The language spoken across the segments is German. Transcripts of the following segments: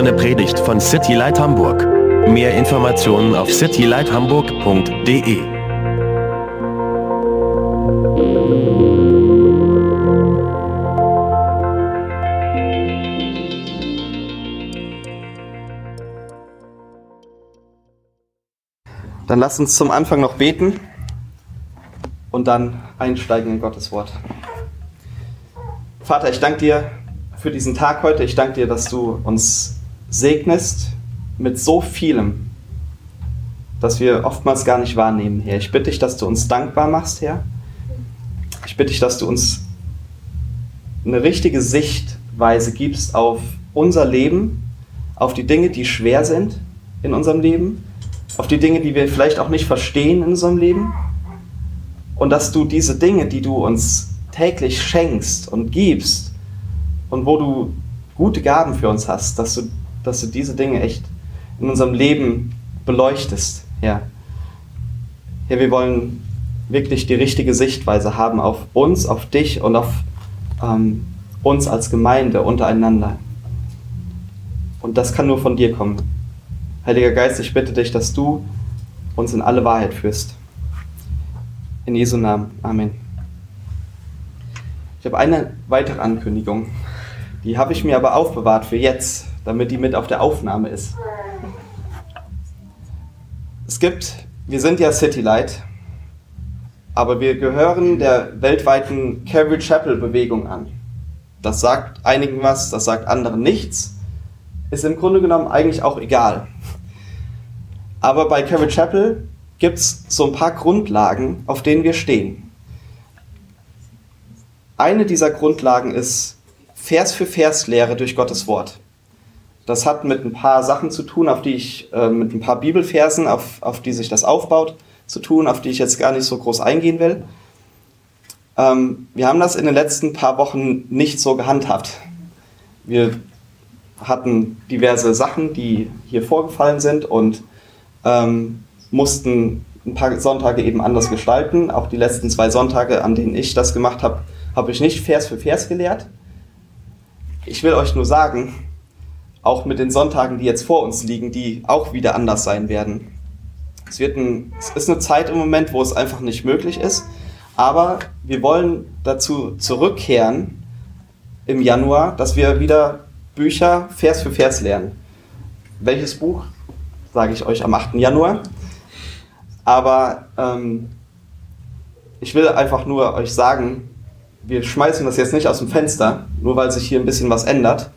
eine Predigt von City Light Hamburg. Mehr Informationen auf citylighthamburg.de. Dann lasst uns zum Anfang noch beten und dann einsteigen in Gottes Wort. Vater, ich danke dir für diesen Tag heute. Ich danke dir, dass du uns segnest mit so vielem, dass wir oftmals gar nicht wahrnehmen, Herr. Ich bitte dich, dass du uns dankbar machst, Herr. Ich bitte dich, dass du uns eine richtige Sichtweise gibst auf unser Leben, auf die Dinge, die schwer sind in unserem Leben, auf die Dinge, die wir vielleicht auch nicht verstehen in unserem Leben. Und dass du diese Dinge, die du uns täglich schenkst und gibst, und wo du gute Gaben für uns hast, dass du, dass du diese Dinge echt in unserem Leben beleuchtest. Ja. ja, wir wollen wirklich die richtige Sichtweise haben auf uns, auf dich und auf ähm, uns als Gemeinde untereinander. Und das kann nur von dir kommen. Heiliger Geist, ich bitte dich, dass du uns in alle Wahrheit führst. In Jesu Namen. Amen. Ich habe eine weitere Ankündigung. Die habe ich mir aber aufbewahrt für jetzt, damit die mit auf der Aufnahme ist. Es gibt, wir sind ja City Light, aber wir gehören der weltweiten Calvary Chapel Bewegung an. Das sagt einigen was, das sagt anderen nichts. Ist im Grunde genommen eigentlich auch egal. Aber bei Calvary Chapel gibt es so ein paar Grundlagen, auf denen wir stehen. Eine dieser Grundlagen ist, Vers für Vers Lehre durch Gottes Wort. Das hat mit ein paar Sachen zu tun, auf die ich, äh, mit ein paar Bibelversen, auf, auf die sich das aufbaut, zu tun, auf die ich jetzt gar nicht so groß eingehen will. Ähm, wir haben das in den letzten paar Wochen nicht so gehandhabt. Wir hatten diverse Sachen, die hier vorgefallen sind und ähm, mussten ein paar Sonntage eben anders gestalten. Auch die letzten zwei Sonntage, an denen ich das gemacht habe, habe ich nicht Vers für Vers gelehrt, ich will euch nur sagen, auch mit den Sonntagen, die jetzt vor uns liegen, die auch wieder anders sein werden. Es, wird ein, es ist eine Zeit im Moment, wo es einfach nicht möglich ist, aber wir wollen dazu zurückkehren im Januar, dass wir wieder Bücher Vers für Vers lernen. Welches Buch, sage ich euch am 8. Januar. Aber ähm, ich will einfach nur euch sagen, wir schmeißen das jetzt nicht aus dem Fenster, nur weil sich hier ein bisschen was ändert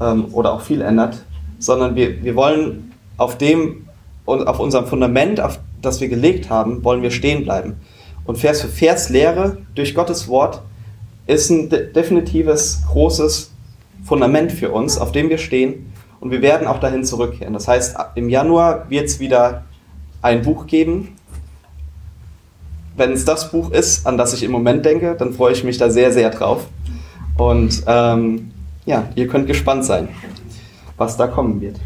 ähm, oder auch viel ändert, sondern wir, wir wollen auf dem und auf unserem Fundament, auf das wir gelegt haben, wollen wir stehen bleiben. Und Vers für Vers Lehre durch Gottes Wort ist ein de definitives, großes Fundament für uns, auf dem wir stehen. Und wir werden auch dahin zurückkehren. Das heißt, im Januar wird es wieder ein Buch geben, wenn es das Buch ist, an das ich im Moment denke, dann freue ich mich da sehr, sehr drauf. Und ähm, ja, ihr könnt gespannt sein, was da kommen wird.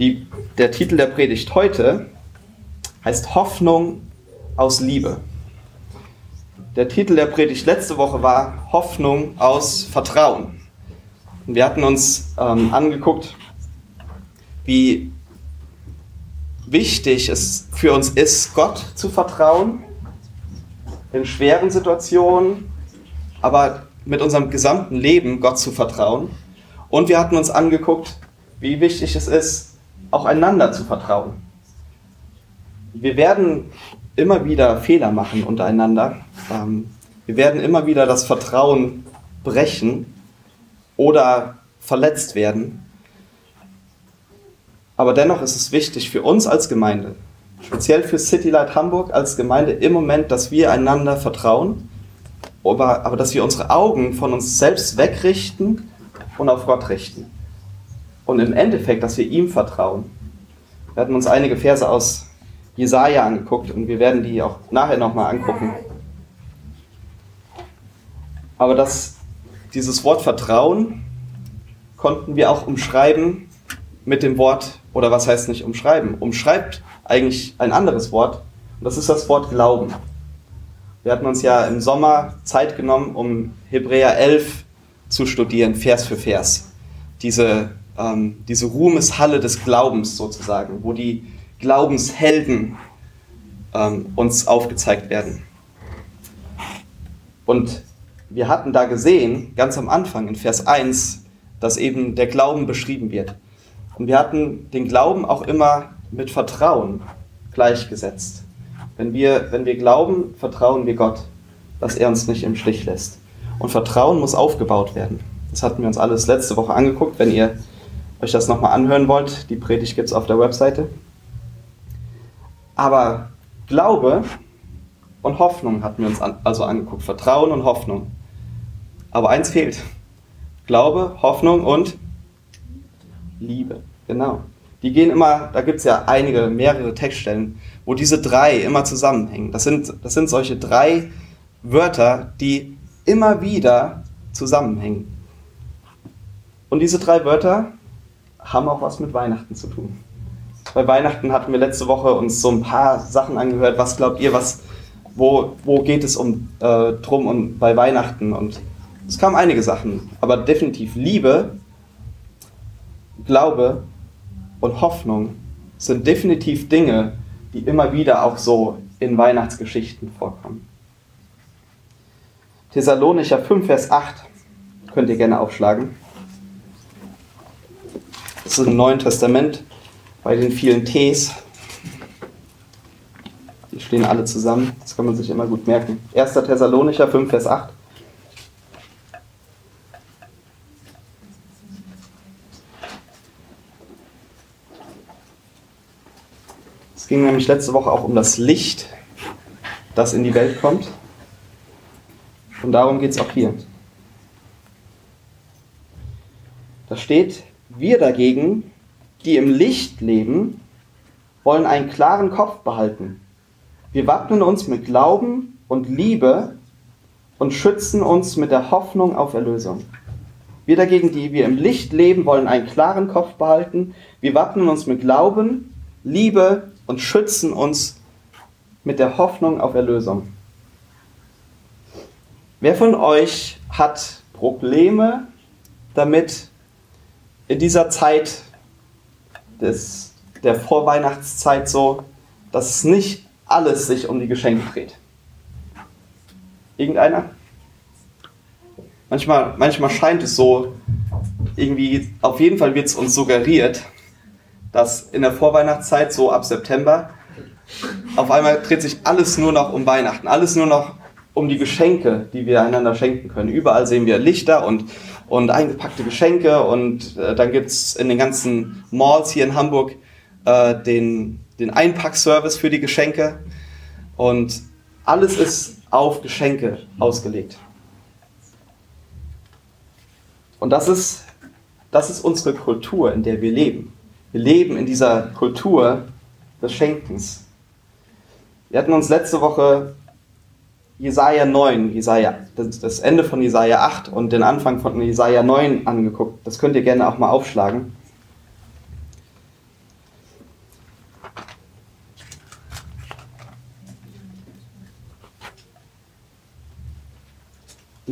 Die, der Titel der Predigt heute heißt Hoffnung aus Liebe. Der Titel der Predigt letzte Woche war Hoffnung aus Vertrauen. Wir hatten uns ähm, angeguckt, wie wichtig es für uns ist, Gott zu vertrauen in schweren Situationen, aber mit unserem gesamten Leben Gott zu vertrauen. Und wir hatten uns angeguckt, wie wichtig es ist, auch einander zu vertrauen. Wir werden immer wieder Fehler machen untereinander. Ähm, wir werden immer wieder das Vertrauen brechen oder verletzt werden. Aber dennoch ist es wichtig für uns als Gemeinde, speziell für City Light Hamburg als Gemeinde im Moment, dass wir einander vertrauen, aber, aber dass wir unsere Augen von uns selbst wegrichten und auf Gott richten. Und im Endeffekt, dass wir ihm vertrauen. Wir hatten uns einige Verse aus Jesaja angeguckt und wir werden die auch nachher nochmal angucken. Aber das, dieses Wort Vertrauen konnten wir auch umschreiben mit dem Wort oder was heißt nicht umschreiben? Umschreibt eigentlich ein anderes Wort und das ist das Wort Glauben. Wir hatten uns ja im Sommer Zeit genommen, um Hebräer 11 zu studieren, Vers für Vers. Diese ähm, diese Ruhmeshalle des Glaubens sozusagen, wo die Glaubenshelden ähm, uns aufgezeigt werden. Und wir hatten da gesehen, ganz am Anfang in Vers 1, dass eben der Glauben beschrieben wird. Und wir hatten den Glauben auch immer mit Vertrauen gleichgesetzt. Wenn wir, wenn wir glauben, vertrauen wir Gott, dass er uns nicht im Stich lässt. Und Vertrauen muss aufgebaut werden. Das hatten wir uns alles letzte Woche angeguckt. Wenn ihr euch das nochmal anhören wollt, die Predigt gibt es auf der Webseite. Aber Glaube und Hoffnung hatten wir uns an, also angeguckt. Vertrauen und Hoffnung. Aber eins fehlt. Glaube, Hoffnung und Liebe. Genau. Die gehen immer, da gibt es ja einige, mehrere Textstellen, wo diese drei immer zusammenhängen. Das sind, das sind solche drei Wörter, die immer wieder zusammenhängen. Und diese drei Wörter haben auch was mit Weihnachten zu tun. Bei Weihnachten hatten wir letzte Woche uns so ein paar Sachen angehört. Was glaubt ihr, was, wo, wo geht es um, äh, drum und bei Weihnachten? Und es kamen einige Sachen, aber definitiv Liebe, Glaube und Hoffnung sind definitiv Dinge, die immer wieder auch so in Weihnachtsgeschichten vorkommen. Thessalonicher 5, Vers 8 könnt ihr gerne aufschlagen. Das ist im Neuen Testament bei den vielen Ts. Die stehen alle zusammen. Das kann man sich immer gut merken. 1. Thessalonicher 5, Vers 8. ging nämlich letzte Woche auch um das Licht, das in die Welt kommt. Und darum geht es auch hier. Da steht, wir dagegen, die im Licht leben, wollen einen klaren Kopf behalten. Wir wappnen uns mit Glauben und Liebe und schützen uns mit der Hoffnung auf Erlösung. Wir dagegen, die wir im Licht leben, wollen einen klaren Kopf behalten. Wir wappnen uns mit Glauben, Liebe und schützen uns mit der Hoffnung auf Erlösung. Wer von euch hat Probleme damit, in dieser Zeit des, der Vorweihnachtszeit so, dass es nicht alles sich um die Geschenke dreht? Irgendeiner? Manchmal, manchmal scheint es so, irgendwie, auf jeden Fall wird es uns suggeriert, dass in der Vorweihnachtszeit, so ab September, auf einmal dreht sich alles nur noch um Weihnachten, alles nur noch um die Geschenke, die wir einander schenken können. Überall sehen wir Lichter und, und eingepackte Geschenke und äh, dann gibt es in den ganzen Malls hier in Hamburg äh, den, den Einpackservice für die Geschenke und alles ist auf Geschenke ausgelegt. Und das ist, das ist unsere Kultur, in der wir leben. Wir leben in dieser Kultur des Schenkens. Wir hatten uns letzte Woche Jesaja 9, Jesaja, das Ende von Jesaja 8 und den Anfang von Jesaja 9 angeguckt. Das könnt ihr gerne auch mal aufschlagen.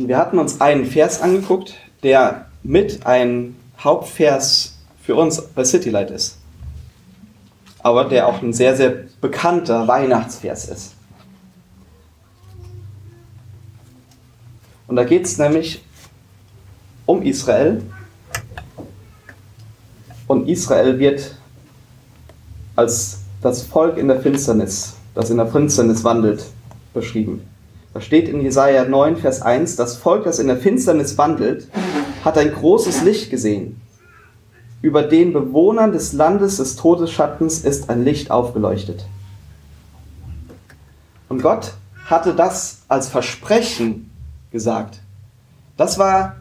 wir hatten uns einen Vers angeguckt, der mit ein Hauptvers für uns bei Citylight ist. Aber der auch ein sehr, sehr bekannter Weihnachtsvers ist. Und da geht es nämlich um Israel. Und Israel wird als das Volk in der Finsternis, das in der Finsternis wandelt, beschrieben. Da steht in Jesaja 9, Vers 1: Das Volk, das in der Finsternis wandelt, hat ein großes Licht gesehen. Über den Bewohnern des Landes des Todesschattens ist ein Licht aufgeleuchtet. Und Gott hatte das als Versprechen gesagt. Das war,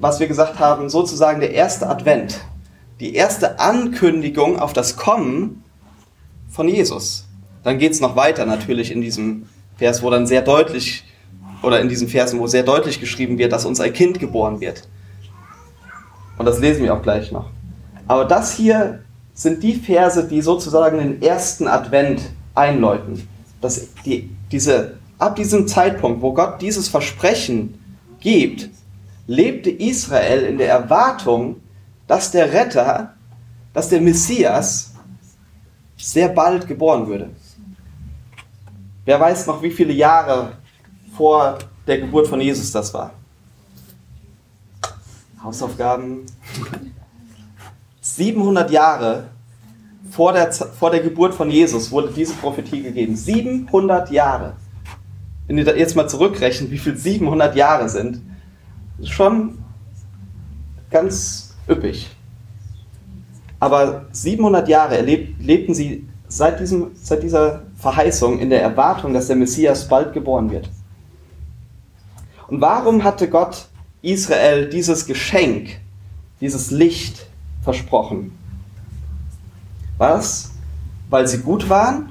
was wir gesagt haben, sozusagen der erste Advent. Die erste Ankündigung auf das Kommen von Jesus. Dann geht es noch weiter natürlich in diesem Vers, wo dann sehr deutlich, oder in diesen Versen, wo sehr deutlich geschrieben wird, dass uns ein Kind geboren wird. Und das lesen wir auch gleich noch. Aber das hier sind die Verse, die sozusagen den ersten Advent einläuten. Dass die, diese ab diesem Zeitpunkt, wo Gott dieses Versprechen gibt, lebte Israel in der Erwartung, dass der Retter, dass der Messias sehr bald geboren würde. Wer weiß noch, wie viele Jahre vor der Geburt von Jesus das war? Hausaufgaben. 700 Jahre vor der, vor der Geburt von Jesus wurde diese Prophetie gegeben. 700 Jahre. Wenn ihr jetzt mal zurückrechnet, wie viel 700 Jahre sind, ist schon ganz üppig. Aber 700 Jahre erleb, lebten sie seit, diesem, seit dieser Verheißung in der Erwartung, dass der Messias bald geboren wird. Und warum hatte Gott Israel dieses Geschenk, dieses Licht versprochen? Was? Weil sie gut waren?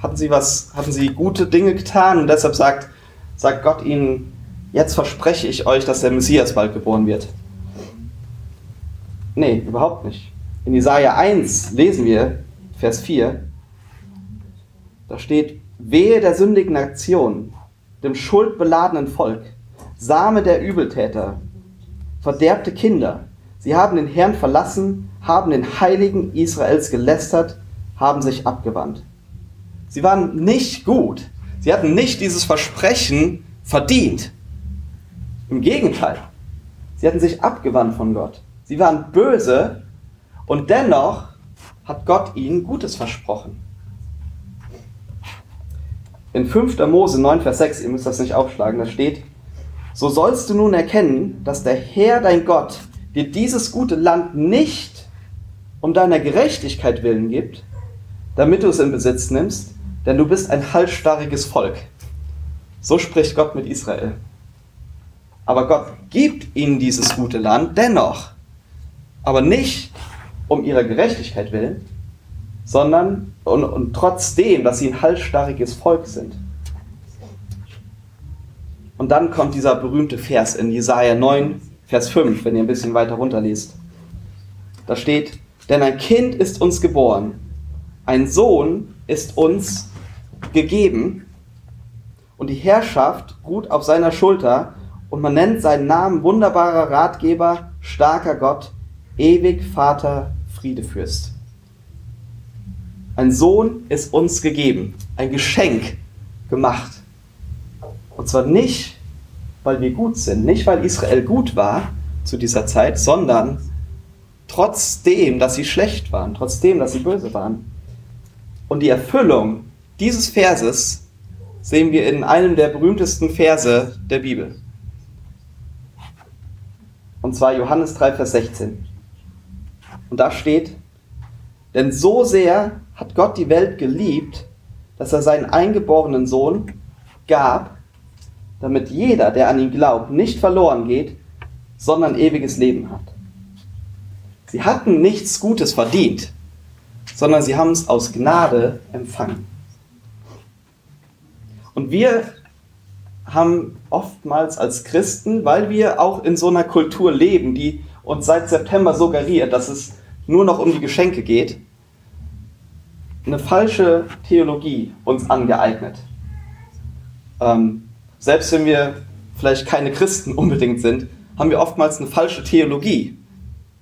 Hatten sie was, hatten sie gute Dinge getan und deshalb sagt, sagt Gott ihnen, jetzt verspreche ich euch, dass der Messias bald geboren wird. Nee, überhaupt nicht. In Jesaja 1 lesen wir, Vers 4, da steht, wehe der sündigen Nation, dem schuldbeladenen Volk, Same der Übeltäter, verderbte Kinder. Sie haben den Herrn verlassen, haben den Heiligen Israels gelästert, haben sich abgewandt. Sie waren nicht gut. Sie hatten nicht dieses Versprechen verdient. Im Gegenteil. Sie hatten sich abgewandt von Gott. Sie waren böse und dennoch hat Gott ihnen Gutes versprochen. In 5. Mose 9, Vers 6, ihr müsst das nicht aufschlagen, da steht, so sollst du nun erkennen, dass der Herr dein Gott dir dieses gute Land nicht um deiner Gerechtigkeit willen gibt, damit du es in Besitz nimmst, denn du bist ein halsstarriges Volk. So spricht Gott mit Israel. Aber Gott gibt ihnen dieses gute Land dennoch, aber nicht um ihrer Gerechtigkeit willen, sondern und, und trotzdem, dass sie ein halsstarriges Volk sind. Und dann kommt dieser berühmte Vers in Jesaja 9, Vers 5, wenn ihr ein bisschen weiter runterliest. Da steht, denn ein Kind ist uns geboren, ein Sohn ist uns gegeben und die Herrschaft ruht auf seiner Schulter und man nennt seinen Namen wunderbarer Ratgeber, starker Gott, ewig Vater, Friedefürst. Ein Sohn ist uns gegeben, ein Geschenk gemacht. Und zwar nicht, weil wir gut sind, nicht weil Israel gut war zu dieser Zeit, sondern trotzdem, dass sie schlecht waren, trotzdem, dass sie böse waren. Und die Erfüllung dieses Verses sehen wir in einem der berühmtesten Verse der Bibel. Und zwar Johannes 3, Vers 16. Und da steht, denn so sehr hat Gott die Welt geliebt, dass er seinen eingeborenen Sohn gab, damit jeder, der an ihn glaubt, nicht verloren geht, sondern ewiges Leben hat. Sie hatten nichts Gutes verdient, sondern sie haben es aus Gnade empfangen. Und wir haben oftmals als Christen, weil wir auch in so einer Kultur leben, die uns seit September suggeriert, dass es nur noch um die Geschenke geht, eine falsche Theologie uns angeeignet. Ähm, selbst wenn wir vielleicht keine Christen unbedingt sind, haben wir oftmals eine falsche Theologie.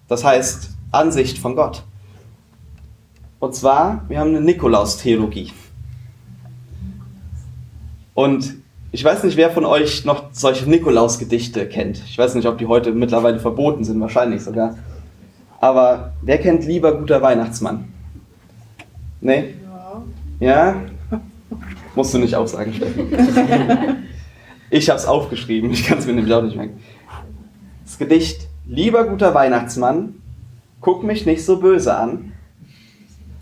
Das heißt Ansicht von Gott. Und zwar, wir haben eine Nikolaus-Theologie. Und ich weiß nicht, wer von euch noch solche Nikolaus-Gedichte kennt. Ich weiß nicht, ob die heute mittlerweile verboten sind, wahrscheinlich sogar. Aber wer kennt lieber guter Weihnachtsmann? Nee? Ja? ja? Musst du nicht auch sagen, Steffen. ich habe es aufgeschrieben, ich kann es mir nämlich auch nicht merken. Das Gedicht Lieber guter Weihnachtsmann, guck mich nicht so böse an.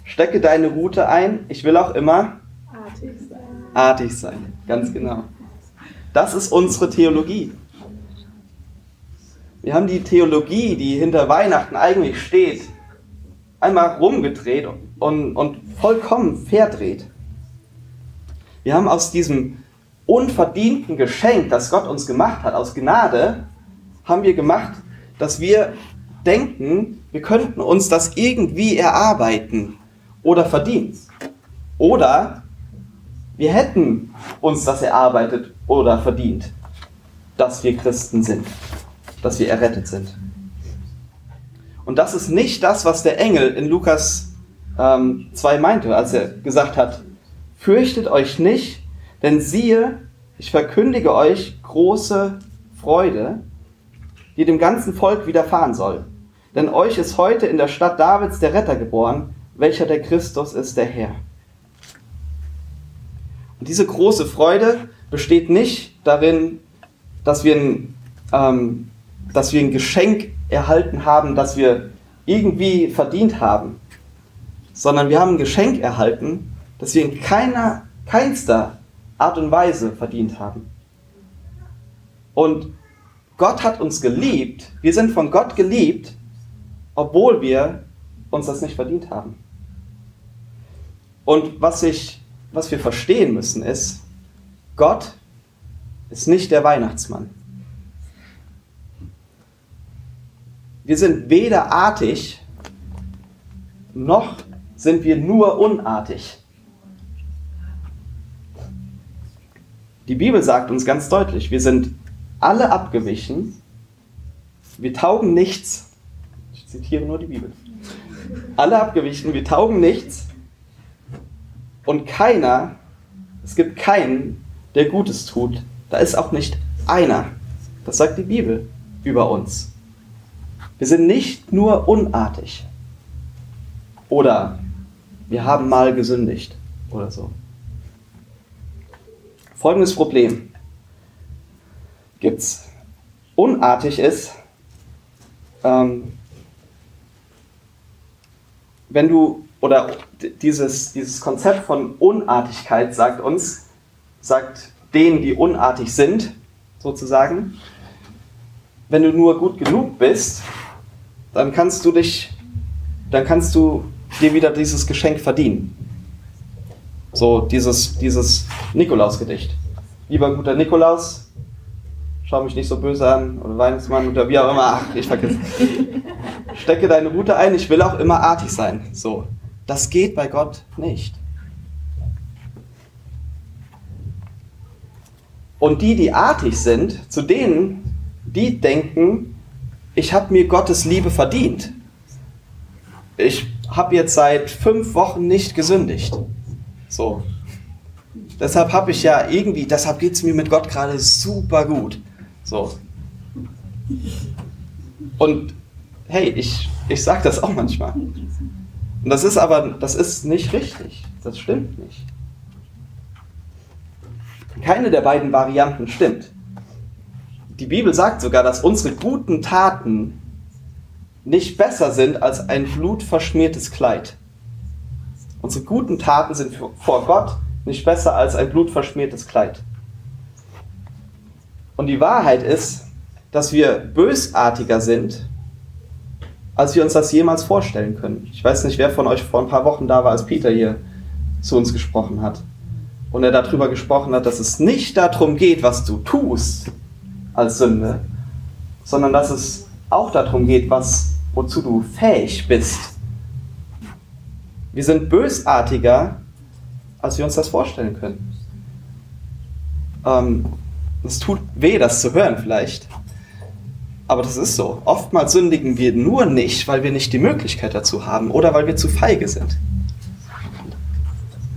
Stecke deine Route ein, ich will auch immer artig sein. Artig sein, ganz genau. Das ist unsere Theologie. Wir haben die Theologie, die hinter Weihnachten eigentlich steht, einmal rumgedreht und, und vollkommen verdreht. Wir haben aus diesem unverdienten Geschenk, das Gott uns gemacht hat, aus Gnade, haben wir gemacht, dass wir denken, wir könnten uns das irgendwie erarbeiten oder verdienen. Oder wir hätten uns das erarbeitet oder verdient, dass wir Christen sind, dass wir errettet sind. Und das ist nicht das, was der Engel in Lukas ähm, 2 meinte, als er gesagt hat, fürchtet euch nicht, denn siehe, ich verkündige euch große Freude, die dem ganzen Volk widerfahren soll. Denn euch ist heute in der Stadt Davids der Retter geboren, welcher der Christus ist, der Herr. Und diese große Freude besteht nicht darin, dass wir ein, ähm, dass wir ein Geschenk erhalten haben, das wir irgendwie verdient haben, sondern wir haben ein Geschenk erhalten, das wir in keiner, keinster Art und Weise verdient haben. Und Gott hat uns geliebt, wir sind von Gott geliebt, obwohl wir uns das nicht verdient haben. Und was, ich, was wir verstehen müssen ist, Gott ist nicht der Weihnachtsmann. Wir sind weder artig, noch sind wir nur unartig. Die Bibel sagt uns ganz deutlich, wir sind alle abgewichen, wir taugen nichts. Ich zitiere nur die Bibel. Alle abgewichen, wir taugen nichts und keiner, es gibt keinen, der Gutes tut. Da ist auch nicht einer. Das sagt die Bibel über uns. Wir sind nicht nur unartig oder wir haben mal gesündigt oder so. Folgendes Problem gibt es. Unartig ist, ähm, wenn du, oder dieses, dieses Konzept von Unartigkeit sagt uns, sagt denen, die unartig sind, sozusagen, wenn du nur gut genug bist, dann kannst du dich, dann kannst du dir wieder dieses Geschenk verdienen. So dieses, dieses Nikolausgedicht. Lieber guter Nikolaus, schau mich nicht so böse an, oder Weihnachtsmann, oder wie auch immer, ach, ich vergesse. Stecke deine Route ein, ich will auch immer artig sein. So. Das geht bei Gott nicht. Und die, die artig sind, zu denen, die denken, ich habe mir Gottes Liebe verdient. Ich habe jetzt seit fünf Wochen nicht gesündigt. So. Deshalb habe ich ja irgendwie, deshalb geht es mir mit Gott gerade super gut. So. Und hey, ich, ich sage das auch manchmal. Und das ist aber, das ist nicht richtig. Das stimmt nicht. Keine der beiden Varianten stimmt. Die Bibel sagt sogar, dass unsere guten Taten nicht besser sind als ein blutverschmiertes Kleid. Unsere guten Taten sind vor Gott nicht besser als ein blutverschmiertes Kleid. Und die Wahrheit ist, dass wir bösartiger sind, als wir uns das jemals vorstellen können. Ich weiß nicht, wer von euch vor ein paar Wochen da war, als Peter hier zu uns gesprochen hat und er darüber gesprochen hat, dass es nicht darum geht, was du tust als Sünde, sondern dass es auch darum geht, was, wozu du fähig bist. Wir sind bösartiger, als wir uns das vorstellen können. Ähm, es tut weh, das zu hören vielleicht. Aber das ist so. Oftmals sündigen wir nur nicht, weil wir nicht die Möglichkeit dazu haben oder weil wir zu feige sind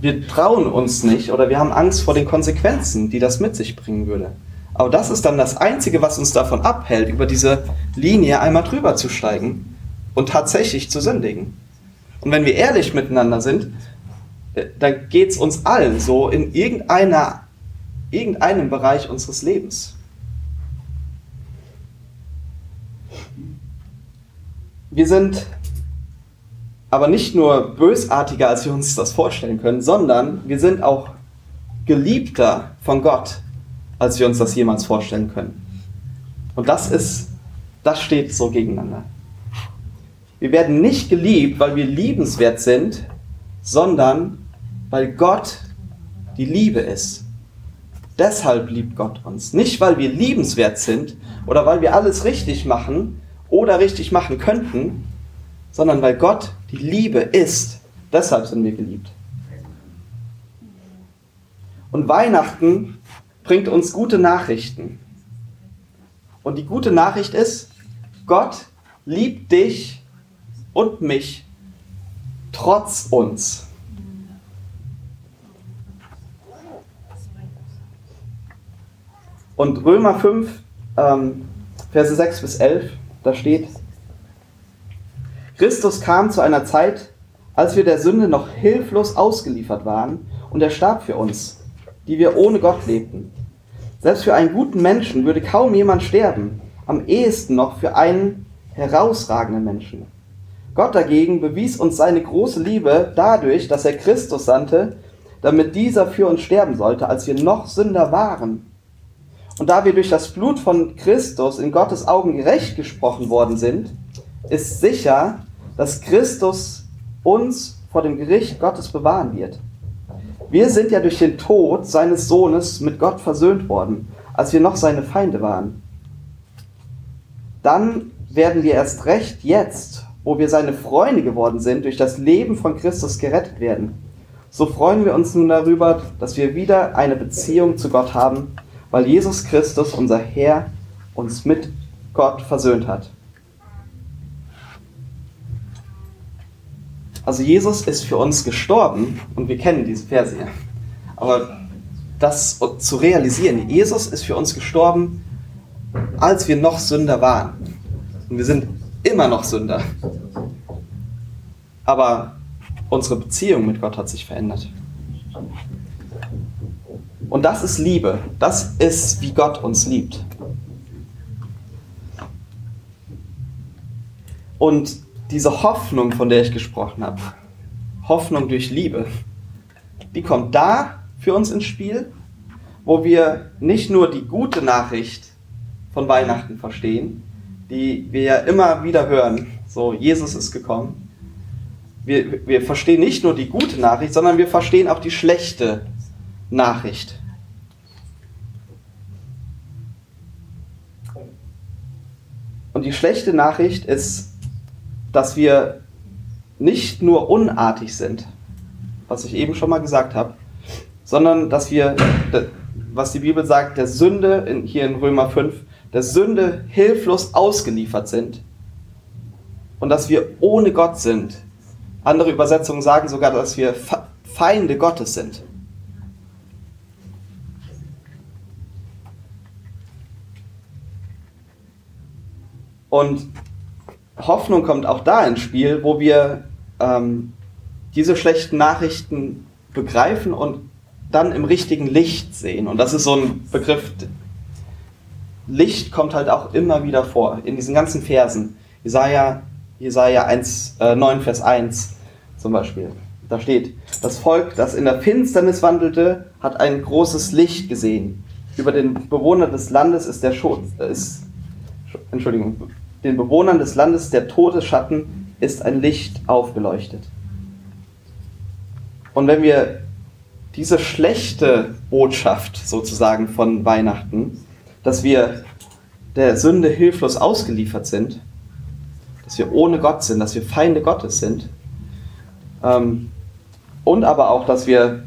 wir trauen uns nicht oder wir haben Angst vor den Konsequenzen, die das mit sich bringen würde. Aber das ist dann das Einzige, was uns davon abhält, über diese Linie einmal drüber zu steigen und tatsächlich zu sündigen. Und wenn wir ehrlich miteinander sind, äh, dann geht es uns allen so in irgendeiner, irgendeinem Bereich unseres Lebens. Wir sind aber nicht nur bösartiger, als wir uns das vorstellen können, sondern wir sind auch geliebter von Gott, als wir uns das jemals vorstellen können. Und das ist, das steht so gegeneinander. Wir werden nicht geliebt, weil wir liebenswert sind, sondern weil Gott die Liebe ist. Deshalb liebt Gott uns. Nicht, weil wir liebenswert sind oder weil wir alles richtig machen oder richtig machen könnten, sondern weil Gott die Liebe ist. Deshalb sind wir geliebt. Und Weihnachten bringt uns gute Nachrichten. Und die gute Nachricht ist, Gott liebt dich und mich trotz uns. Und Römer 5, ähm, Verse 6 bis 11, da steht, Christus kam zu einer Zeit, als wir der Sünde noch hilflos ausgeliefert waren, und er starb für uns, die wir ohne Gott lebten. Selbst für einen guten Menschen würde kaum jemand sterben, am ehesten noch für einen herausragenden Menschen. Gott dagegen bewies uns seine große Liebe dadurch, dass er Christus sandte, damit dieser für uns sterben sollte, als wir noch Sünder waren. Und da wir durch das Blut von Christus in Gottes Augen gerecht gesprochen worden sind, ist sicher, dass Christus uns vor dem Gericht Gottes bewahren wird. Wir sind ja durch den Tod seines Sohnes mit Gott versöhnt worden, als wir noch seine Feinde waren. Dann werden wir erst recht jetzt, wo wir seine Freunde geworden sind, durch das Leben von Christus gerettet werden. So freuen wir uns nun darüber, dass wir wieder eine Beziehung zu Gott haben, weil Jesus Christus, unser Herr, uns mit Gott versöhnt hat. Also Jesus ist für uns gestorben und wir kennen diese Verse ja. Aber das zu realisieren, Jesus ist für uns gestorben, als wir noch Sünder waren. Und wir sind immer noch Sünder. Aber unsere Beziehung mit Gott hat sich verändert. Und das ist Liebe. Das ist, wie Gott uns liebt. Und diese Hoffnung, von der ich gesprochen habe, Hoffnung durch Liebe, die kommt da für uns ins Spiel, wo wir nicht nur die gute Nachricht von Weihnachten verstehen, die wir ja immer wieder hören, so Jesus ist gekommen. Wir, wir verstehen nicht nur die gute Nachricht, sondern wir verstehen auch die schlechte Nachricht. Und die schlechte Nachricht ist, dass wir nicht nur unartig sind, was ich eben schon mal gesagt habe, sondern dass wir, was die Bibel sagt, der Sünde, hier in Römer 5, der Sünde hilflos ausgeliefert sind und dass wir ohne Gott sind. Andere Übersetzungen sagen sogar, dass wir Feinde Gottes sind. Und Hoffnung kommt auch da ins Spiel, wo wir ähm, diese schlechten Nachrichten begreifen und dann im richtigen Licht sehen. Und das ist so ein Begriff, Licht kommt halt auch immer wieder vor in diesen ganzen Versen. Jesaja, Jesaja 1, äh, 9, Vers 1 zum Beispiel. Da steht, das Volk, das in der Finsternis wandelte, hat ein großes Licht gesehen. Über den Bewohnern des Landes ist der Schutz, äh, ist, Entschuldigung, den Bewohnern des Landes der Todesschatten ist ein Licht aufgeleuchtet. Und wenn wir diese schlechte Botschaft sozusagen von Weihnachten, dass wir der Sünde hilflos ausgeliefert sind, dass wir ohne Gott sind, dass wir Feinde Gottes sind, ähm, und aber auch, dass wir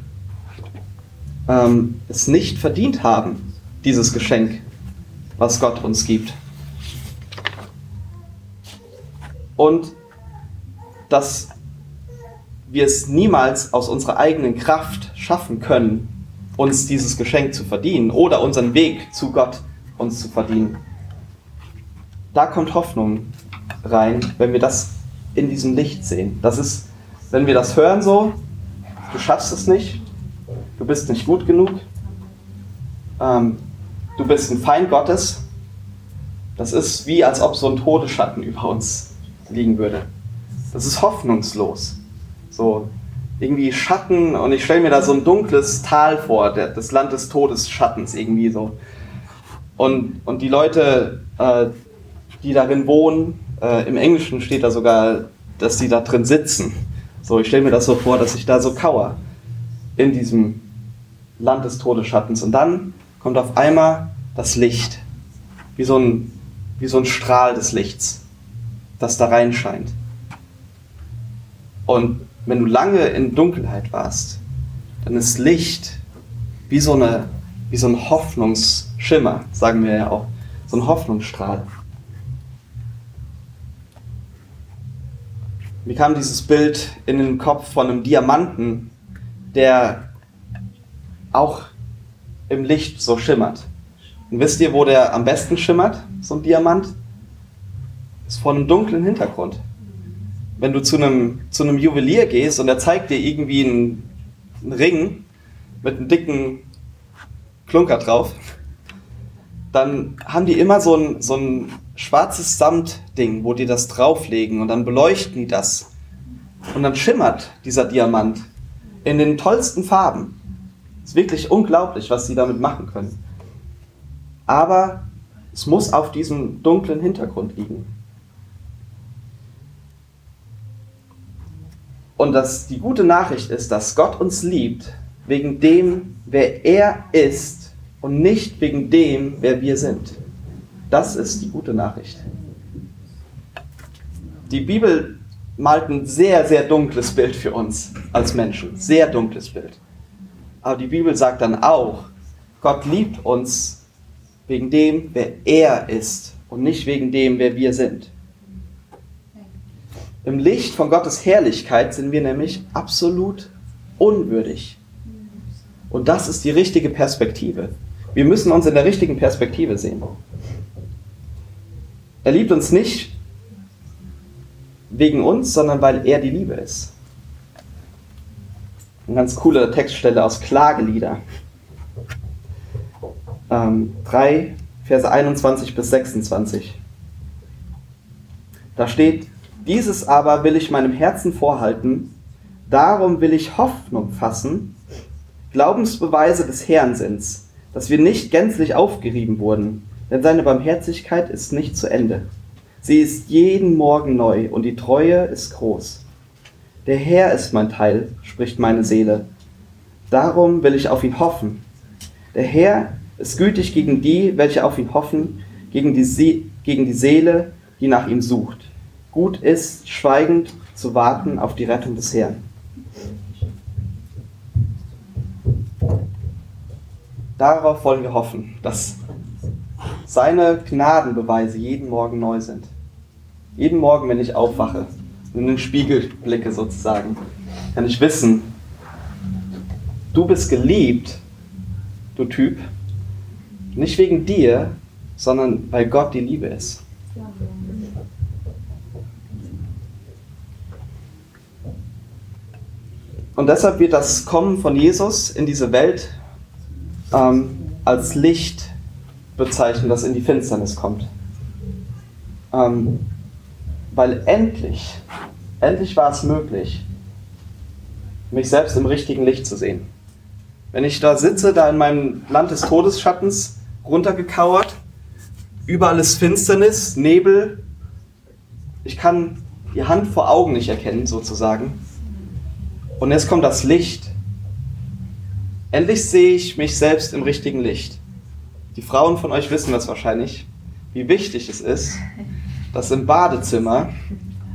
ähm, es nicht verdient haben, dieses Geschenk, was Gott uns gibt. und dass wir es niemals aus unserer eigenen Kraft schaffen können, uns dieses Geschenk zu verdienen oder unseren Weg zu Gott uns zu verdienen. Da kommt Hoffnung rein, wenn wir das in diesem Licht sehen. Das ist, wenn wir das hören so, du schaffst es nicht, du bist nicht gut genug, ähm, du bist ein Feind Gottes. Das ist wie, als ob so ein Todesschatten über uns liegen würde. Das ist hoffnungslos. So irgendwie Schatten und ich stelle mir da so ein dunkles Tal vor, der, das Land des Todesschattens irgendwie so. Und, und die Leute, äh, die darin wohnen, äh, im Englischen steht da sogar, dass sie da drin sitzen. So, ich stelle mir das so vor, dass ich da so kauer in diesem Land des Todesschattens. Und dann kommt auf einmal das Licht, wie so ein, wie so ein Strahl des Lichts das da reinscheint. Und wenn du lange in Dunkelheit warst, dann ist Licht wie so, eine, wie so ein Hoffnungsschimmer, sagen wir ja auch, so ein Hoffnungsstrahl. mir kam dieses Bild in den Kopf von einem Diamanten, der auch im Licht so schimmert. Und wisst ihr, wo der am besten schimmert, so ein Diamant? Ist vor einem dunklen Hintergrund. Wenn du zu einem, zu einem Juwelier gehst und er zeigt dir irgendwie einen, einen Ring mit einem dicken Klunker drauf, dann haben die immer so ein, so ein schwarzes Samtding, wo die das drauflegen und dann beleuchten die das. Und dann schimmert dieser Diamant in den tollsten Farben. Ist wirklich unglaublich, was sie damit machen können. Aber es muss auf diesem dunklen Hintergrund liegen. Und das, die gute Nachricht ist, dass Gott uns liebt wegen dem, wer er ist und nicht wegen dem, wer wir sind. Das ist die gute Nachricht. Die Bibel malt ein sehr, sehr dunkles Bild für uns als Menschen. Sehr dunkles Bild. Aber die Bibel sagt dann auch, Gott liebt uns wegen dem, wer er ist und nicht wegen dem, wer wir sind. Im Licht von Gottes Herrlichkeit sind wir nämlich absolut unwürdig. Und das ist die richtige Perspektive. Wir müssen uns in der richtigen Perspektive sehen. Er liebt uns nicht wegen uns, sondern weil er die Liebe ist. Eine ganz coole Textstelle aus Klagelieder. Ähm, 3, Verse 21 bis 26. Da steht, dieses aber will ich meinem Herzen vorhalten, darum will ich Hoffnung fassen, Glaubensbeweise des Herrn sind's, dass wir nicht gänzlich aufgerieben wurden, denn seine Barmherzigkeit ist nicht zu Ende. Sie ist jeden Morgen neu und die Treue ist groß. Der Herr ist mein Teil, spricht meine Seele. Darum will ich auf ihn hoffen. Der Herr ist gütig gegen die, welche auf ihn hoffen, gegen die, Se gegen die Seele, die nach ihm sucht. Gut ist, schweigend zu warten auf die Rettung des Herrn. Darauf wollen wir hoffen, dass seine Gnadenbeweise jeden Morgen neu sind. Jeden Morgen, wenn ich aufwache und in den Spiegel blicke sozusagen, kann ich wissen, du bist geliebt, du Typ, nicht wegen dir, sondern weil Gott die Liebe ist. Und deshalb wird das Kommen von Jesus in diese Welt ähm, als Licht bezeichnen, das in die Finsternis kommt. Ähm, weil endlich, endlich war es möglich, mich selbst im richtigen Licht zu sehen. Wenn ich da sitze, da in meinem Land des Todesschattens, runtergekauert, überall ist Finsternis, Nebel, ich kann die Hand vor Augen nicht erkennen, sozusagen. Und jetzt kommt das Licht. Endlich sehe ich mich selbst im richtigen Licht. Die Frauen von euch wissen das wahrscheinlich, wie wichtig es ist, dass im Badezimmer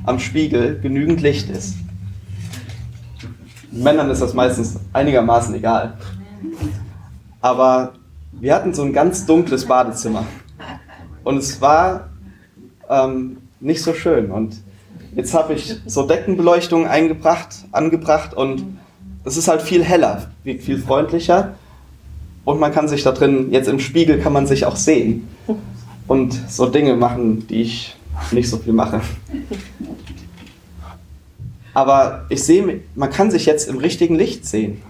am Spiegel genügend Licht ist. Männern ist das meistens einigermaßen egal. Aber wir hatten so ein ganz dunkles Badezimmer. Und es war ähm, nicht so schön. Und jetzt habe ich so Deckenbeleuchtung eingebracht, angebracht und es ist halt viel heller, viel freundlicher und man kann sich da drin, jetzt im Spiegel kann man sich auch sehen und so Dinge machen, die ich nicht so viel mache. Aber ich sehe, man kann sich jetzt im richtigen Licht sehen.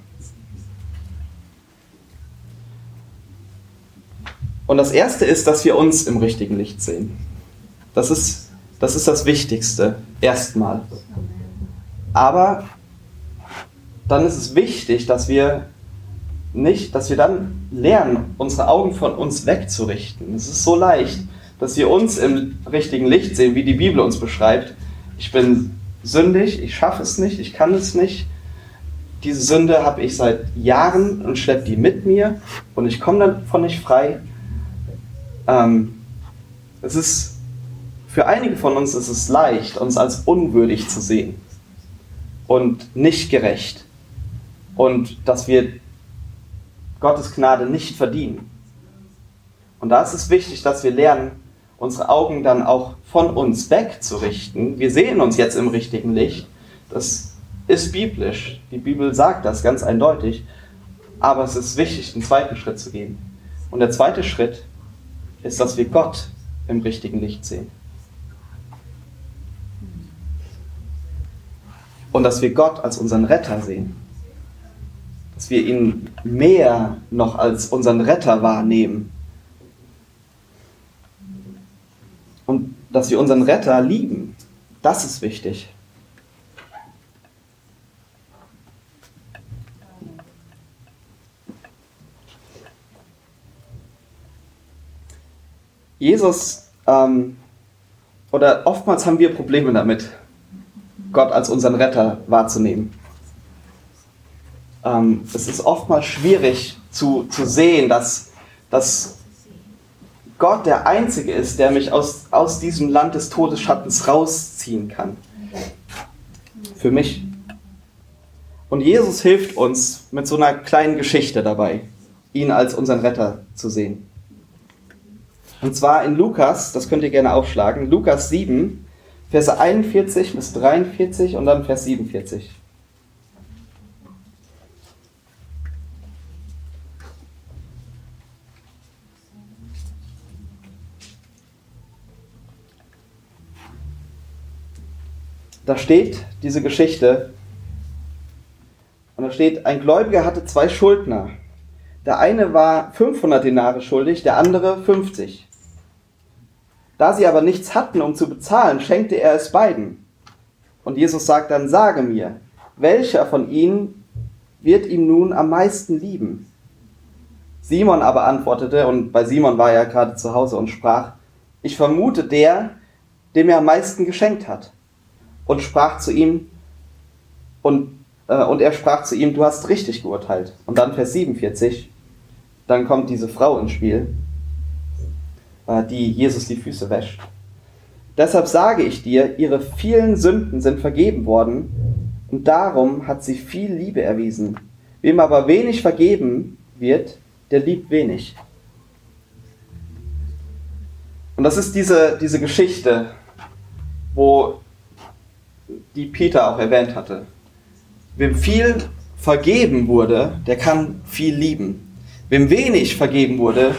Und das Erste ist, dass wir uns im richtigen Licht sehen. Das ist das, ist das Wichtigste, erstmal. Aber dann ist es wichtig, dass wir nicht, dass wir dann lernen, unsere Augen von uns wegzurichten. Es ist so leicht, dass wir uns im richtigen Licht sehen, wie die Bibel uns beschreibt. Ich bin sündig, ich schaffe es nicht, ich kann es nicht. Diese Sünde habe ich seit Jahren und schleppe die mit mir und ich komme davon nicht frei. Ähm, es ist für einige von uns ist es leicht, uns als unwürdig zu sehen und nicht gerecht und dass wir Gottes Gnade nicht verdienen. Und da ist es wichtig, dass wir lernen, unsere Augen dann auch von uns wegzurichten. Wir sehen uns jetzt im richtigen Licht. Das ist biblisch. Die Bibel sagt das ganz eindeutig. Aber es ist wichtig, den zweiten Schritt zu gehen. Und der zweite Schritt ist, dass wir Gott im richtigen Licht sehen. Und dass wir Gott als unseren Retter sehen. Dass wir ihn mehr noch als unseren Retter wahrnehmen. Und dass wir unseren Retter lieben. Das ist wichtig. Jesus, ähm, oder oftmals haben wir Probleme damit, Gott als unseren Retter wahrzunehmen. Ähm, es ist oftmals schwierig zu, zu sehen, dass, dass Gott der Einzige ist, der mich aus, aus diesem Land des Todesschattens rausziehen kann. Für mich. Und Jesus hilft uns mit so einer kleinen Geschichte dabei, ihn als unseren Retter zu sehen. Und zwar in Lukas, das könnt ihr gerne aufschlagen, Lukas 7, Verse 41 bis 43 und dann Vers 47. Da steht diese Geschichte und da steht, ein Gläubiger hatte zwei Schuldner. Der eine war 500 Denare schuldig, der andere 50. Da sie aber nichts hatten, um zu bezahlen, schenkte er es beiden. Und Jesus sagt dann, sage mir, welcher von ihnen wird ihm nun am meisten lieben? Simon aber antwortete, und bei Simon war er gerade zu Hause und sprach, ich vermute der, dem er am meisten geschenkt hat. Und sprach zu ihm, und, äh, und er sprach zu ihm, du hast richtig geurteilt. Und dann Vers 47, dann kommt diese Frau ins Spiel. Äh, die Jesus die Füße wäscht. Deshalb sage ich dir, ihre vielen Sünden sind vergeben worden und darum hat sie viel Liebe erwiesen. Wem aber wenig vergeben wird, der liebt wenig. Und das ist diese, diese Geschichte, wo die Peter auch erwähnt hatte. Wem viel vergeben wurde, der kann viel lieben. Wem wenig vergeben wurde,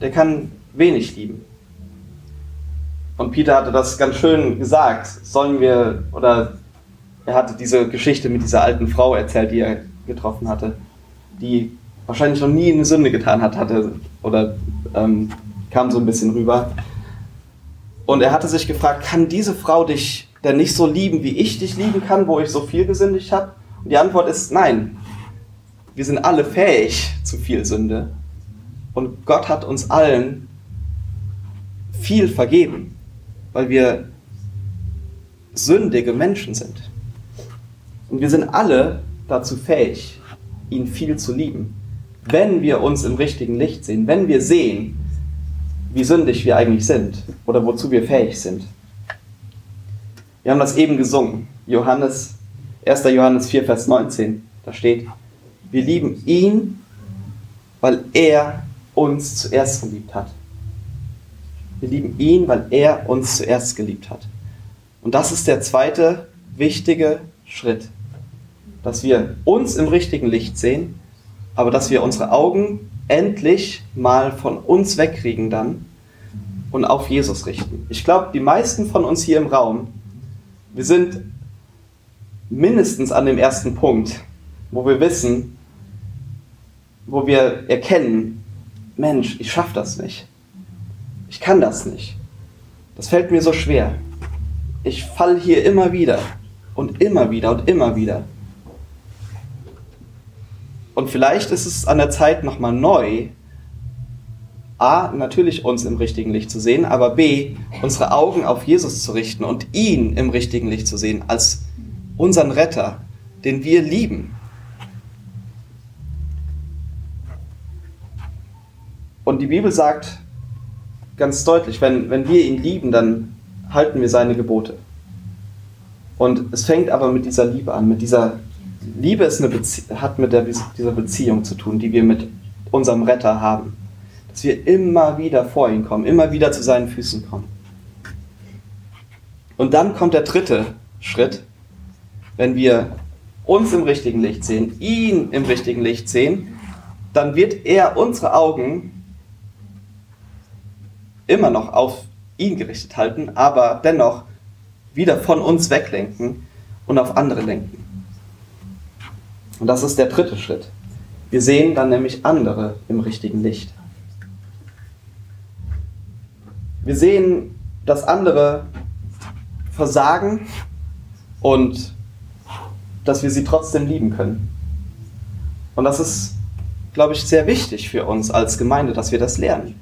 der kann wenig lieben. Und Peter hatte das ganz schön gesagt. Sollen wir, oder er hatte diese Geschichte mit dieser alten Frau erzählt, die er getroffen hatte, die wahrscheinlich noch nie eine Sünde getan hat, hatte, oder ähm, kam so ein bisschen rüber. Und er hatte sich gefragt, kann diese Frau dich denn nicht so lieben, wie ich dich lieben kann, wo ich so viel gesündigt habe? Und die Antwort ist nein. Wir sind alle fähig zu viel Sünde. Und Gott hat uns allen viel vergeben, weil wir sündige Menschen sind. Und wir sind alle dazu fähig, ihn viel zu lieben, wenn wir uns im richtigen Licht sehen, wenn wir sehen, wie sündig wir eigentlich sind oder wozu wir fähig sind. Wir haben das eben gesungen. Johannes, 1. Johannes 4, Vers 19. Da steht, wir lieben ihn, weil er uns zuerst geliebt hat. Wir lieben ihn, weil er uns zuerst geliebt hat. Und das ist der zweite wichtige Schritt, dass wir uns im richtigen Licht sehen, aber dass wir unsere Augen endlich mal von uns wegkriegen dann und auf Jesus richten. Ich glaube, die meisten von uns hier im Raum, wir sind mindestens an dem ersten Punkt, wo wir wissen, wo wir erkennen, Mensch, ich schaffe das nicht. Ich kann das nicht. Das fällt mir so schwer. Ich falle hier immer wieder und immer wieder und immer wieder. Und vielleicht ist es an der Zeit nochmal neu, A, natürlich uns im richtigen Licht zu sehen, aber B, unsere Augen auf Jesus zu richten und ihn im richtigen Licht zu sehen, als unseren Retter, den wir lieben. Und die Bibel sagt, ganz deutlich, wenn, wenn wir ihn lieben, dann halten wir seine Gebote. Und es fängt aber mit dieser Liebe an, mit dieser Liebe ist eine hat mit der, dieser Beziehung zu tun, die wir mit unserem Retter haben. dass wir immer wieder vor ihn kommen, immer wieder zu seinen Füßen kommen. Und dann kommt der dritte Schritt, wenn wir uns im richtigen Licht sehen, ihn im richtigen Licht sehen, dann wird er unsere Augen immer noch auf ihn gerichtet halten, aber dennoch wieder von uns weglenken und auf andere lenken. Und das ist der dritte Schritt. Wir sehen dann nämlich andere im richtigen Licht. Wir sehen, dass andere versagen und dass wir sie trotzdem lieben können. Und das ist, glaube ich, sehr wichtig für uns als Gemeinde, dass wir das lernen.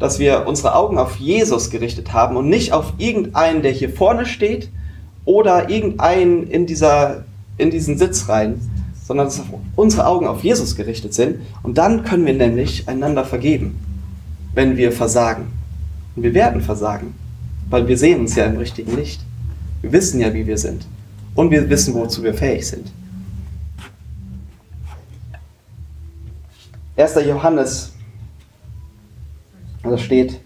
Dass wir unsere Augen auf Jesus gerichtet haben und nicht auf irgendeinen, der hier vorne steht oder irgendeinen in, dieser, in diesen Sitzreihen, sondern dass unsere Augen auf Jesus gerichtet sind. Und dann können wir nämlich einander vergeben, wenn wir versagen. Und wir werden versagen, weil wir sehen uns ja im richtigen Licht. Wir wissen ja, wie wir sind. Und wir wissen, wozu wir fähig sind. 1. Johannes, das steht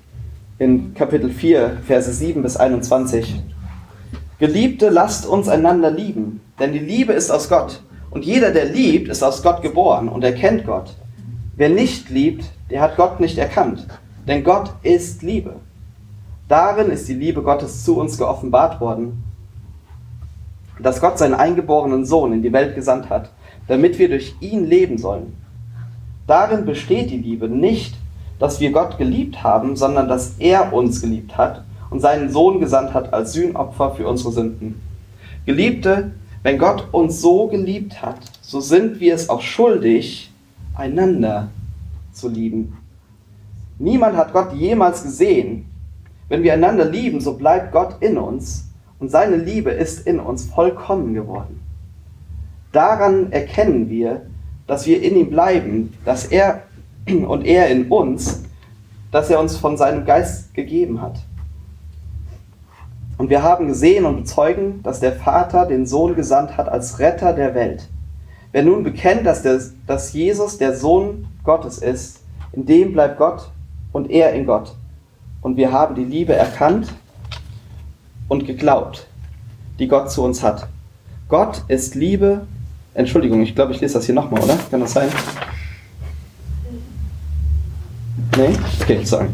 in Kapitel 4, Verse 7 bis 21. Geliebte, lasst uns einander lieben, denn die Liebe ist aus Gott. Und jeder, der liebt, ist aus Gott geboren und erkennt Gott. Wer nicht liebt, der hat Gott nicht erkannt, denn Gott ist Liebe. Darin ist die Liebe Gottes zu uns geoffenbart worden, dass Gott seinen eingeborenen Sohn in die Welt gesandt hat, damit wir durch ihn leben sollen. Darin besteht die Liebe nicht, dass wir Gott geliebt haben, sondern dass er uns geliebt hat und seinen Sohn gesandt hat als Sühnopfer für unsere Sünden. Geliebte, wenn Gott uns so geliebt hat, so sind wir es auch schuldig, einander zu lieben. Niemand hat Gott jemals gesehen. Wenn wir einander lieben, so bleibt Gott in uns und seine Liebe ist in uns vollkommen geworden. Daran erkennen wir, dass wir in ihm bleiben, dass er und er in uns, dass er uns von seinem Geist gegeben hat. Und wir haben gesehen und bezeugen, dass der Vater den Sohn gesandt hat als Retter der Welt. Wer nun bekennt, dass, der, dass Jesus der Sohn Gottes ist, in dem bleibt Gott und er in Gott. Und wir haben die Liebe erkannt und geglaubt, die Gott zu uns hat. Gott ist Liebe. Entschuldigung, ich glaube, ich lese das hier nochmal, oder? Kann das sein? Nee? Okay, sorry.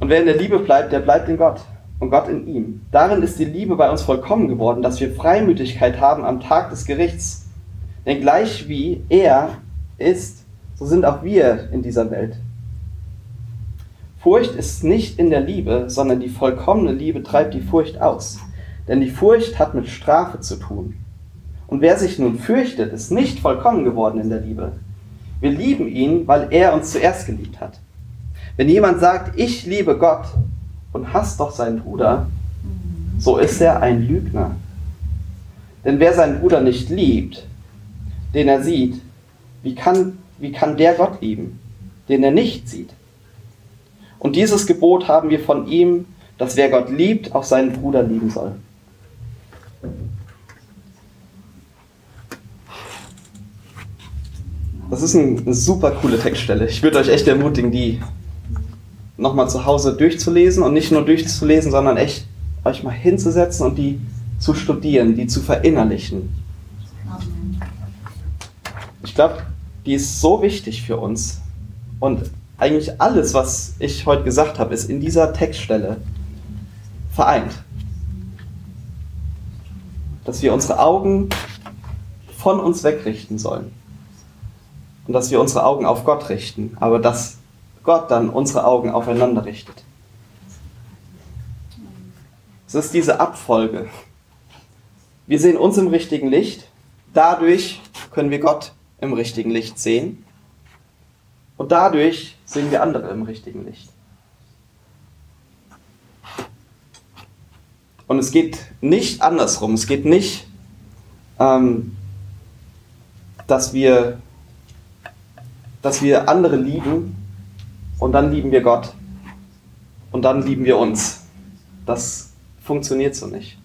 Und wer in der Liebe bleibt, der bleibt in Gott und Gott in ihm. Darin ist die Liebe bei uns vollkommen geworden, dass wir Freimütigkeit haben am Tag des Gerichts. Denn gleich wie er ist, so sind auch wir in dieser Welt. Furcht ist nicht in der Liebe, sondern die vollkommene Liebe treibt die Furcht aus. Denn die Furcht hat mit Strafe zu tun. Und wer sich nun fürchtet, ist nicht vollkommen geworden in der Liebe. Wir lieben ihn, weil er uns zuerst geliebt hat. Wenn jemand sagt, ich liebe Gott und hasst doch seinen Bruder, so ist er ein Lügner. Denn wer seinen Bruder nicht liebt, den er sieht, wie kann, wie kann der Gott lieben, den er nicht sieht? Und dieses Gebot haben wir von ihm, dass wer Gott liebt, auch seinen Bruder lieben soll. Ist eine super coole Textstelle. Ich würde euch echt ermutigen, die nochmal zu Hause durchzulesen und nicht nur durchzulesen, sondern echt euch mal hinzusetzen und die zu studieren, die zu verinnerlichen. Ich glaube, die ist so wichtig für uns. Und eigentlich alles, was ich heute gesagt habe, ist in dieser Textstelle vereint. Dass wir unsere Augen von uns wegrichten sollen. Und dass wir unsere Augen auf Gott richten, aber dass Gott dann unsere Augen aufeinander richtet. Es ist diese Abfolge. Wir sehen uns im richtigen Licht, dadurch können wir Gott im richtigen Licht sehen und dadurch sehen wir andere im richtigen Licht. Und es geht nicht andersrum. Es geht nicht, ähm, dass, wir, dass wir andere lieben und dann lieben wir Gott und dann lieben wir uns. Das funktioniert so nicht.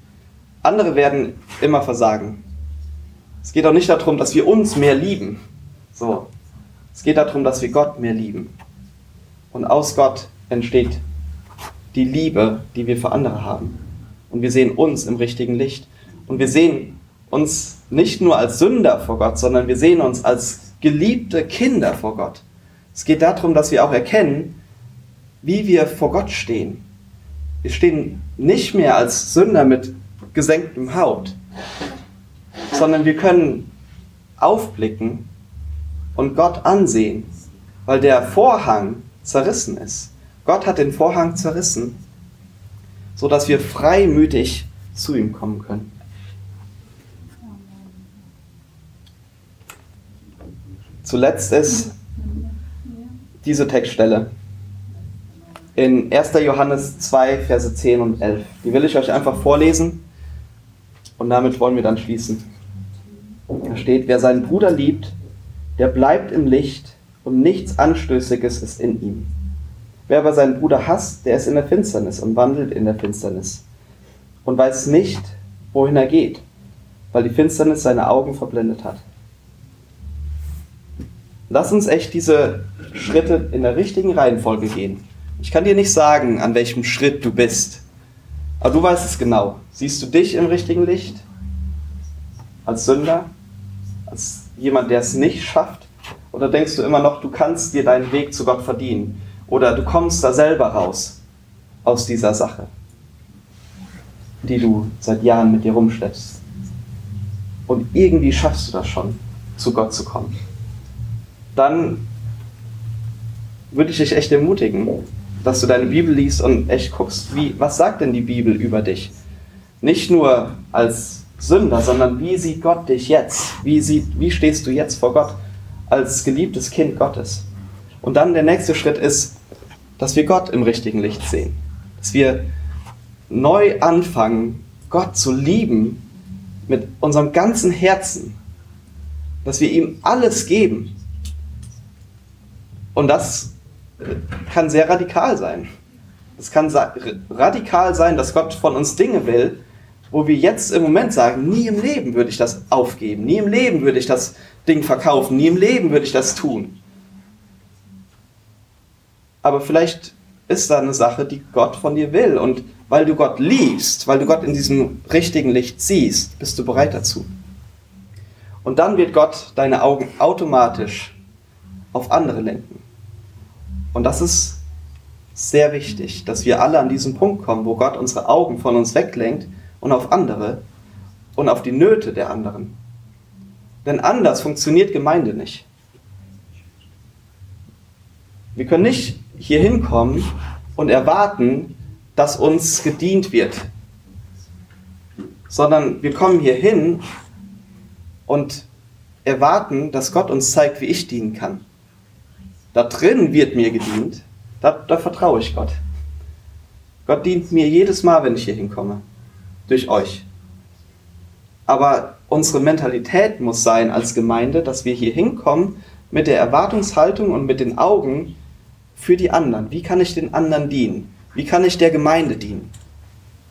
Andere werden immer versagen. Es geht auch nicht darum, dass wir uns mehr lieben. So, Es geht darum, dass wir Gott mehr lieben. Und aus Gott entsteht die Liebe, die wir für andere haben. Und wir sehen uns im richtigen Licht. Und wir sehen uns nicht nur als Sünder vor Gott, sondern wir sehen uns als geliebte Kinder vor Gott. Es geht darum, dass wir auch erkennen, wie wir vor Gott stehen. Wir stehen nicht mehr als Sünder mit gesenktem Haupt, sondern wir können aufblicken und Gott ansehen, weil der Vorhang zerrissen ist. Gott hat den Vorhang zerrissen, so dass wir freimütig zu ihm kommen können. Zuletzt ist diese Textstelle in 1. Johannes 2, Verse 10 und 11. Die will ich euch einfach vorlesen und damit wollen wir dann schließen. Da steht, wer seinen Bruder liebt, der bleibt im Licht und nichts Anstößiges ist in ihm. Wer aber seinen Bruder hasst, der ist in der Finsternis und wandelt in der Finsternis und weiß nicht, wohin er geht, weil die Finsternis seine Augen verblendet hat. Lass uns echt diese Schritte in der richtigen Reihenfolge gehen. Ich kann dir nicht sagen, an welchem Schritt du bist, aber du weißt es genau. Siehst du dich im richtigen Licht? Als Sünder? Als jemand, der es nicht schafft? Oder denkst du immer noch, du kannst dir deinen Weg zu Gott verdienen? Oder du kommst da selber raus aus dieser Sache, die du seit Jahren mit dir rumschleppst? Und irgendwie schaffst du das schon, zu Gott zu kommen. Dann würde ich dich echt ermutigen, dass du deine Bibel liest und echt guckst, wie, was sagt denn die Bibel über dich? Nicht nur als Sünder, sondern wie sieht Gott dich jetzt? Wie, sieht, wie stehst du jetzt vor Gott als geliebtes Kind Gottes? Und dann der nächste Schritt ist, dass wir Gott im richtigen Licht sehen. Dass wir neu anfangen, Gott zu lieben mit unserem ganzen Herzen. Dass wir ihm alles geben. Und das kann sehr radikal sein. Es kann radikal sein, dass Gott von uns Dinge will, wo wir jetzt im Moment sagen, nie im Leben würde ich das aufgeben, nie im Leben würde ich das Ding verkaufen, nie im Leben würde ich das tun. Aber vielleicht ist da eine Sache, die Gott von dir will und weil du Gott liebst, weil du Gott in diesem richtigen Licht siehst, bist du bereit dazu. Und dann wird Gott deine Augen automatisch auf andere lenken. Und das ist sehr wichtig, dass wir alle an diesen Punkt kommen, wo Gott unsere Augen von uns weglenkt und auf andere und auf die Nöte der anderen. Denn anders funktioniert Gemeinde nicht. Wir können nicht hier hinkommen und erwarten, dass uns gedient wird, sondern wir kommen hier hin und erwarten, dass Gott uns zeigt, wie ich dienen kann. Da drin wird mir gedient. Da, da vertraue ich Gott. Gott dient mir jedes Mal, wenn ich hier hinkomme. Durch euch. Aber unsere Mentalität muss sein als Gemeinde, dass wir hier hinkommen mit der Erwartungshaltung und mit den Augen für die anderen. Wie kann ich den anderen dienen? Wie kann ich der Gemeinde dienen?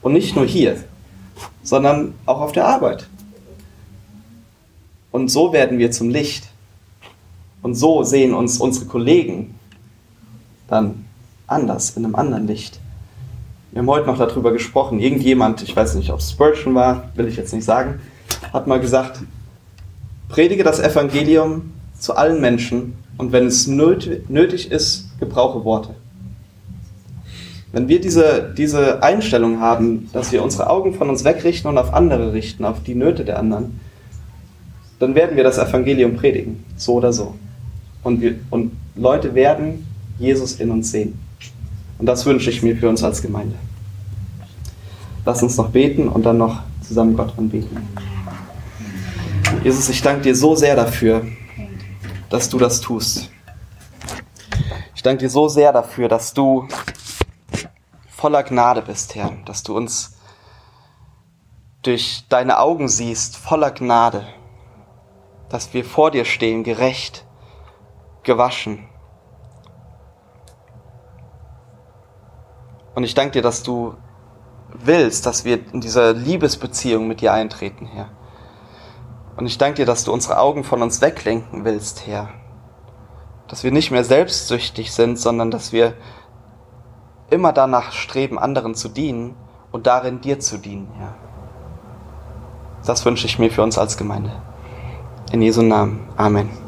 Und nicht nur hier, sondern auch auf der Arbeit. Und so werden wir zum Licht. Und so sehen uns unsere Kollegen dann anders, in einem anderen Licht. Wir haben heute noch darüber gesprochen. Irgendjemand, ich weiß nicht, ob es Spurgeon war, will ich jetzt nicht sagen, hat mal gesagt, predige das Evangelium zu allen Menschen und wenn es nötig ist, gebrauche Worte. Wenn wir diese, diese Einstellung haben, dass wir unsere Augen von uns wegrichten und auf andere richten, auf die Nöte der anderen, dann werden wir das Evangelium predigen, so oder so. Und, wir, und Leute werden Jesus in uns sehen. Und das wünsche ich mir für uns als Gemeinde. Lass uns noch beten und dann noch zusammen Gott anbeten. Jesus, ich danke dir so sehr dafür, dass du das tust. Ich danke dir so sehr dafür, dass du voller Gnade bist, Herr, dass du uns durch deine Augen siehst, voller Gnade, dass wir vor dir stehen, gerecht, gewaschen. Und ich danke dir, dass du willst, dass wir in dieser Liebesbeziehung mit dir eintreten, Herr. Und ich danke dir, dass du unsere Augen von uns weglenken willst, Herr. dass wir nicht mehr selbstsüchtig sind, sondern dass wir immer danach streben, anderen zu dienen und darin dir zu dienen, Herr. Das wünsche ich mir für uns als Gemeinde. In Jesu Namen. Amen.